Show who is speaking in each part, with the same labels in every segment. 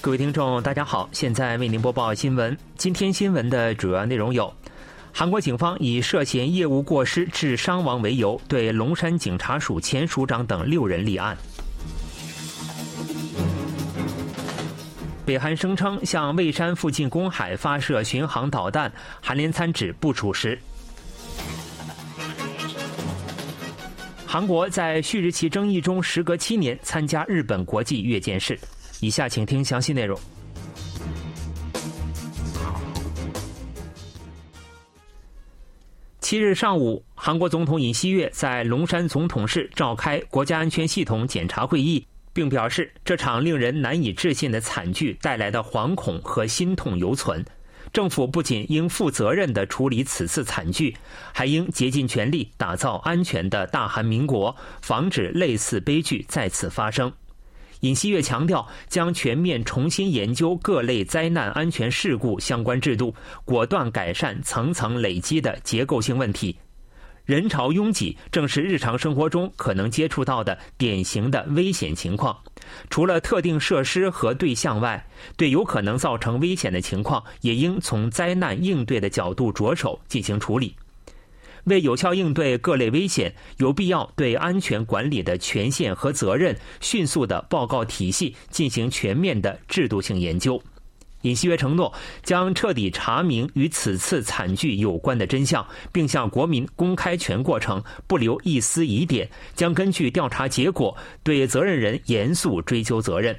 Speaker 1: 各位听众，大家好，现在为您播报新闻。今天新闻的主要内容有：韩国警方以涉嫌业务过失致伤亡为由，对龙山警察署前署长等六人立案；北韩声称向蔚山附近公海发射巡航导弹，韩联参指不属实。韩国在旭日旗争议中时隔七年参加日本国际阅舰式。以下请听详细内容。七日上午，韩国总统尹锡悦在龙山总统室召开国家安全系统检查会议，并表示这场令人难以置信的惨剧带来的惶恐和心痛犹存。政府不仅应负责任地处理此次惨剧，还应竭尽全力打造安全的大韩民国，防止类似悲剧再次发生。尹锡悦强调，将全面重新研究各类灾难安全事故相关制度，果断改善层层累积的结构性问题。人潮拥挤正是日常生活中可能接触到的典型的危险情况。除了特定设施和对象外，对有可能造成危险的情况，也应从灾难应对的角度着手进行处理。为有效应对各类危险，有必要对安全管理的权限和责任、迅速的报告体系进行全面的制度性研究。尹锡悦承诺将彻底查明与此次惨剧有关的真相，并向国民公开全过程，不留一丝疑点。将根据调查结果对责任人严肃追究责任。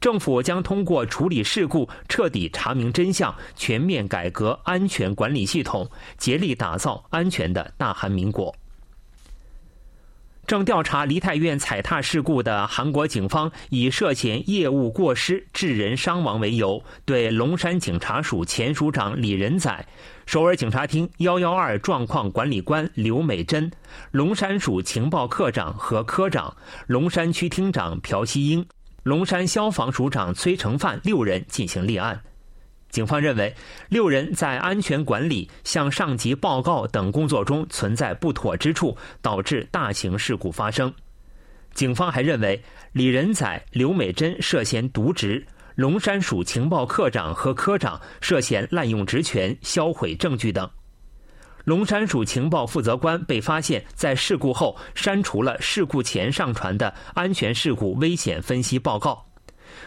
Speaker 1: 政府将通过处理事故，彻底查明真相，全面改革安全管理系统，竭力打造安全的大韩民国。正调查梨泰院踩踏事故的韩国警方，以涉嫌业务过失致人伤亡为由，对龙山警察署前署长李仁宰、首尔警察厅幺幺二状况管理官刘美珍、龙山署情报科长和科长、龙山区厅长朴熙英、龙山消防署长崔成范六人进行立案。警方认为，六人在安全管理、向上级报告等工作中存在不妥之处，导致大型事故发生。警方还认为，李仁宰、刘美珍涉嫌渎职，龙山署情报科长和科长涉嫌滥用职权、销毁证据等。龙山署情报负责官被发现，在事故后删除了事故前上传的安全事故危险分析报告。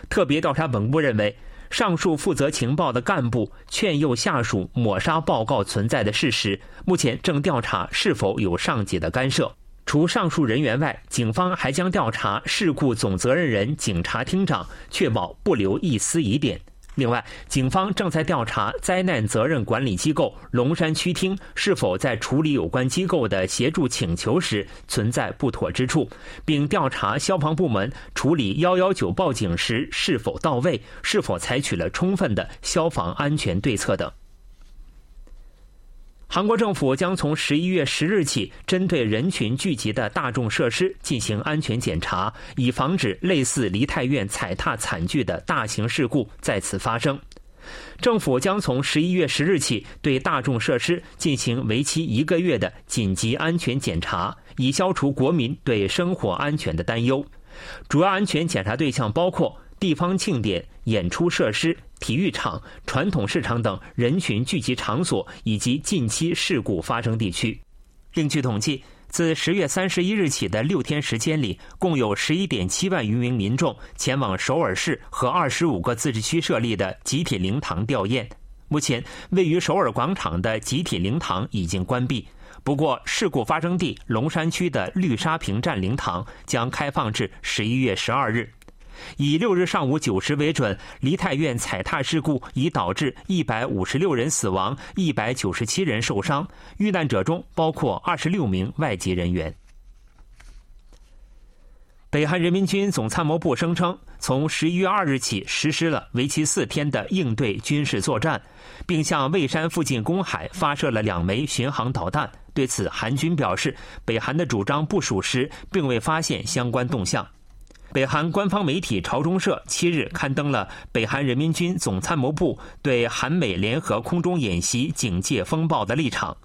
Speaker 1: 特别调查本部认为。上述负责情报的干部劝诱下属抹杀报告存在的事实，目前正调查是否有上级的干涉。除上述人员外，警方还将调查事故总责任人警察厅长，确保不留一丝疑点。另外，警方正在调查灾难责任管理机构龙山区厅是否在处理有关机构的协助请求时存在不妥之处，并调查消防部门处理幺幺九报警时是否到位，是否采取了充分的消防安全对策等。韩国政府将从十一月十日起，针对人群聚集的大众设施进行安全检查，以防止类似梨泰院踩踏惨剧的大型事故再次发生。政府将从十一月十日起对大众设施进行为期一个月的紧急安全检查，以消除国民对生活安全的担忧。主要安全检查对象包括地方庆典、演出设施。体育场、传统市场等人群聚集场所以及近期事故发生地区。另据统计，自十月三十一日起的六天时间里，共有十一点七万余名民众前往首尔市和二十五个自治区设立的集体灵堂吊唁。目前，位于首尔广场的集体灵堂已经关闭，不过事故发生地龙山区的绿沙坪站灵堂将开放至十一月十二日。以六日上午九时为准，梨泰院踩踏事故已导致一百五十六人死亡，一百九十七人受伤，遇难者中包括二十六名外籍人员。北韩人民军总参谋部声称，从十一月二日起实施了为期四天的应对军事作战，并向蔚山附近公海发射了两枚巡航导弹。对此，韩军表示，北韩的主张不属实，并未发现相关动向。北韩官方媒体朝中社七日刊登了北韩人民军总参谋部对韩美联合空中演习警戒风暴的立场。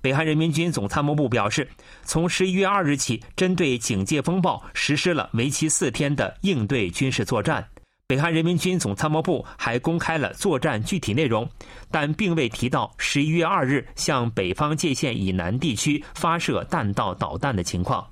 Speaker 1: 北韩人民军总参谋部表示，从十一月二日起，针对警戒风暴实施了为期四天的应对军事作战。北韩人民军总参谋部还公开了作战具体内容，但并未提到十一月二日向北方界线以南地区发射弹道导弹的情况。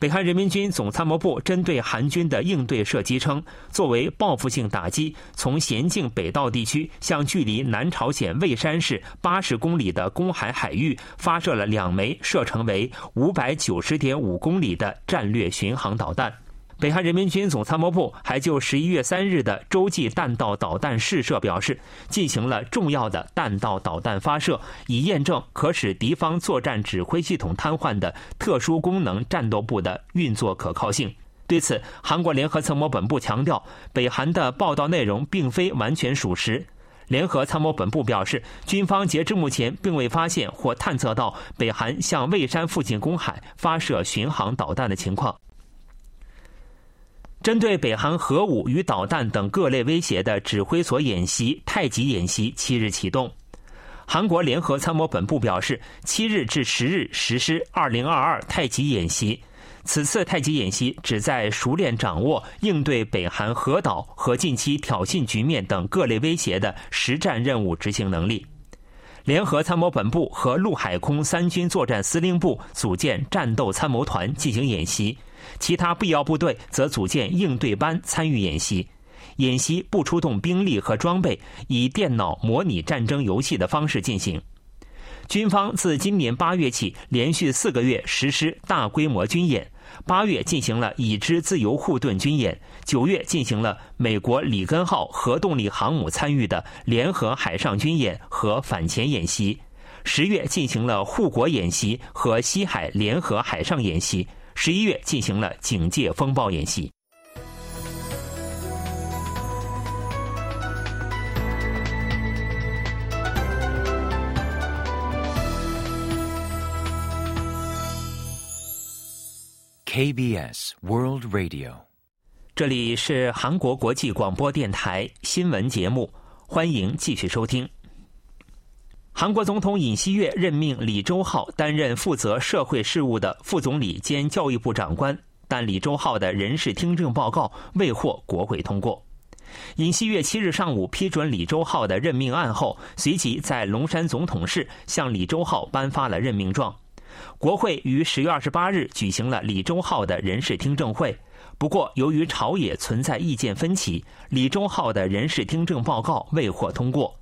Speaker 1: 北韩人民军总参谋部针对韩军的应对射击称，作为报复性打击，从咸镜北道地区向距离南朝鲜蔚山市八十公里的公海海域发射了两枚射程为五百九十点五公里的战略巡航导弹。北韩人民军总参谋部还就十一月三日的洲际弹道导弹试射表示，进行了重要的弹道导弹发射，以验证可使敌方作战指挥系统瘫痪的特殊功能战斗部的运作可靠性。对此，韩国联合参谋本部强调，北韩的报道内容并非完全属实。联合参谋本部表示，军方截至目前并未发现或探测到北韩向蔚山附近公海发射巡航导弹的情况。针对北韩核武与导弹等各类威胁的指挥所演习太极演习七日启动。韩国联合参谋本部表示，七日至十日实施二零二二太极演习。此次太极演习旨在熟练掌握应对北韩核导和近期挑衅局面等各类威胁的实战任务执行能力。联合参谋本部和陆海空三军作战司令部组建战斗参谋团进行演习。其他必要部队则组建应对班参与演习，演习不出动兵力和装备，以电脑模拟战争游戏的方式进行。军方自今年八月起，连续四个月实施大规模军演。八月进行了已知自由护盾军演，九月进行了美国里根号核动力航母参与的联合海上军演和反潜演习，十月进行了护国演习和西海联合海上演习。十一月进行了警戒风暴演习。
Speaker 2: KBS World Radio，
Speaker 1: 这里是韩国国际广播电台新闻节目，欢迎继续收听。韩国总统尹锡悦任命李周浩担任负责社会事务的副总理兼教育部长官，但李周浩的人事听证报告未获国会通过。尹锡悦七日上午批准李周浩的任命案后，随即在龙山总统室向李周浩颁发了任命状。国会于十月二十八日举行了李周浩的人事听证会，不过由于朝野存在意见分歧，李周浩的人事听证报告未获通过。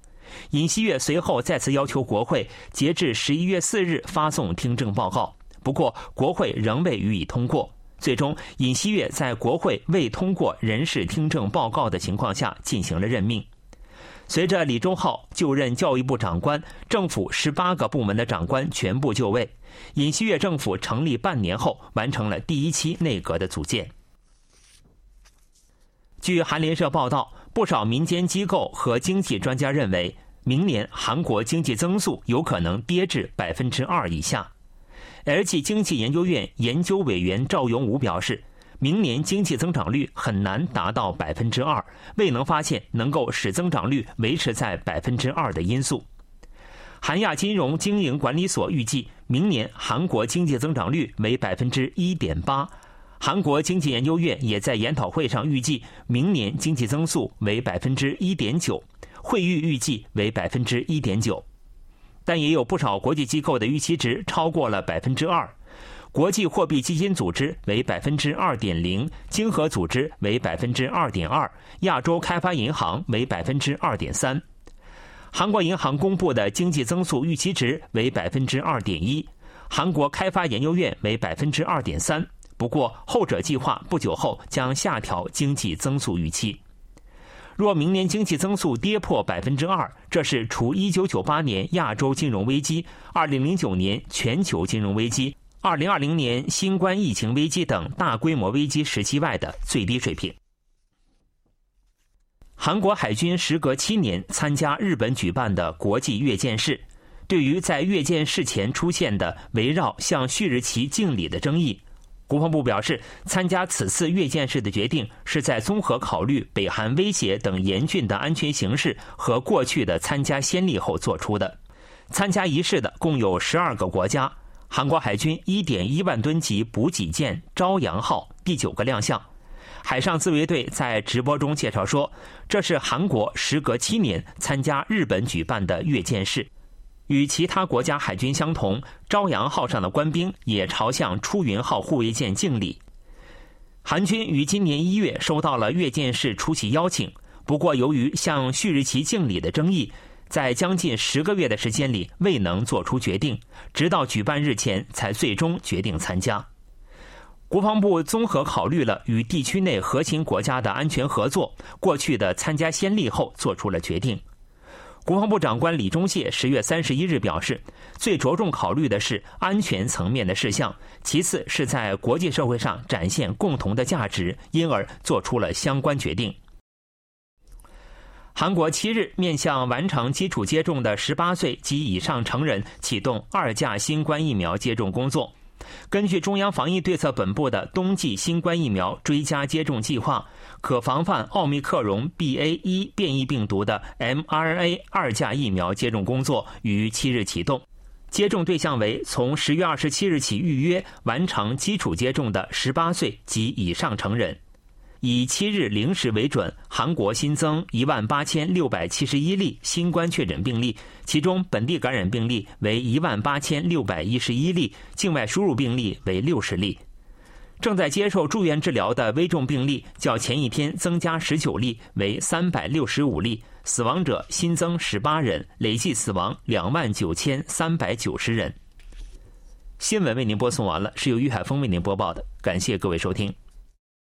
Speaker 1: 尹锡悦随后再次要求国会截至十一月四日发送听证报告，不过国会仍未予以通过。最终，尹锡悦在国会未通过人事听证报告的情况下进行了任命。随着李忠浩就任教育部长官，政府十八个部门的长官全部就位。尹锡悦政府成立半年后，完成了第一期内阁的组建。据韩联社报道。不少民间机构和经济专家认为，明年韩国经济增速有可能跌至百分之二以下。LG 经济研究院研究委员赵永武表示，明年经济增长率很难达到百分之二，未能发现能够使增长率维持在百分之二的因素。韩亚金融经营管理所预计，明年韩国经济增长率为百分之一点八。韩国经济研究院也在研讨会上预计，明年经济增速为百分之一点九，会预预计为百分之一点九，但也有不少国际机构的预期值超过了百分之二，国际货币基金组织为百分之二点零，经合组织为百分之二点二，亚洲开发银行为百分之二点三，韩国银行公布的经济增速预期值为百分之二点一，韩国开发研究院为百分之二点三。不过，后者计划不久后将下调经济增速预期。若明年经济增速跌破百分之二，这是除1998年亚洲金融危机、2009年全球金融危机、2020年新冠疫情危机等大规模危机时期外的最低水平。韩国海军时隔七年参加日本举办的国际阅舰式，对于在阅舰式前出现的围绕向旭日旗敬礼的争议。国防部表示，参加此次阅舰式的决定是在综合考虑北韩威胁等严峻的安全形势和过去的参加先例后做出的。参加仪式的共有十二个国家。韩国海军一点一万吨级补给舰“朝阳号”第九个亮相。海上自卫队在直播中介绍说，这是韩国时隔七年参加日本举办的阅舰式。与其他国家海军相同，朝阳号上的官兵也朝向出云号护卫舰敬礼。韩军于今年一月收到了阅舰式出席邀请，不过由于向旭日旗敬礼的争议，在将近十个月的时间里未能做出决定，直到举办日前才最终决定参加。国防部综合考虑了与地区内核心国家的安全合作、过去的参加先例后，做出了决定。国防部长官李忠谢十月三十一日表示，最着重考虑的是安全层面的事项，其次是在国际社会上展现共同的价值，因而做出了相关决定。韩国七日面向完成基础接种的十八岁及以上成人启动二价新冠疫苗接种工作。根据中央防疫对策本部的冬季新冠疫苗追加接种计划，可防范奥密克戎 BA.1 变异病毒的 mRNA 二价疫苗接种工作于七日启动。接种对象为从十月二十七日起预约完成基础接种的十八岁及以上成人。以七日零时为准，韩国新增一万八千六百七十一例新冠确诊病例，其中本地感染病例为一万八千六百一十一例，境外输入病例为六十例。正在接受住院治疗的危重病例较前一天增加十九例，为三百六十五例，死亡者新增十八人，累计死亡两万九千三百九十人。新闻为您播送完了，是由于海峰为您播报的，感谢各位收听。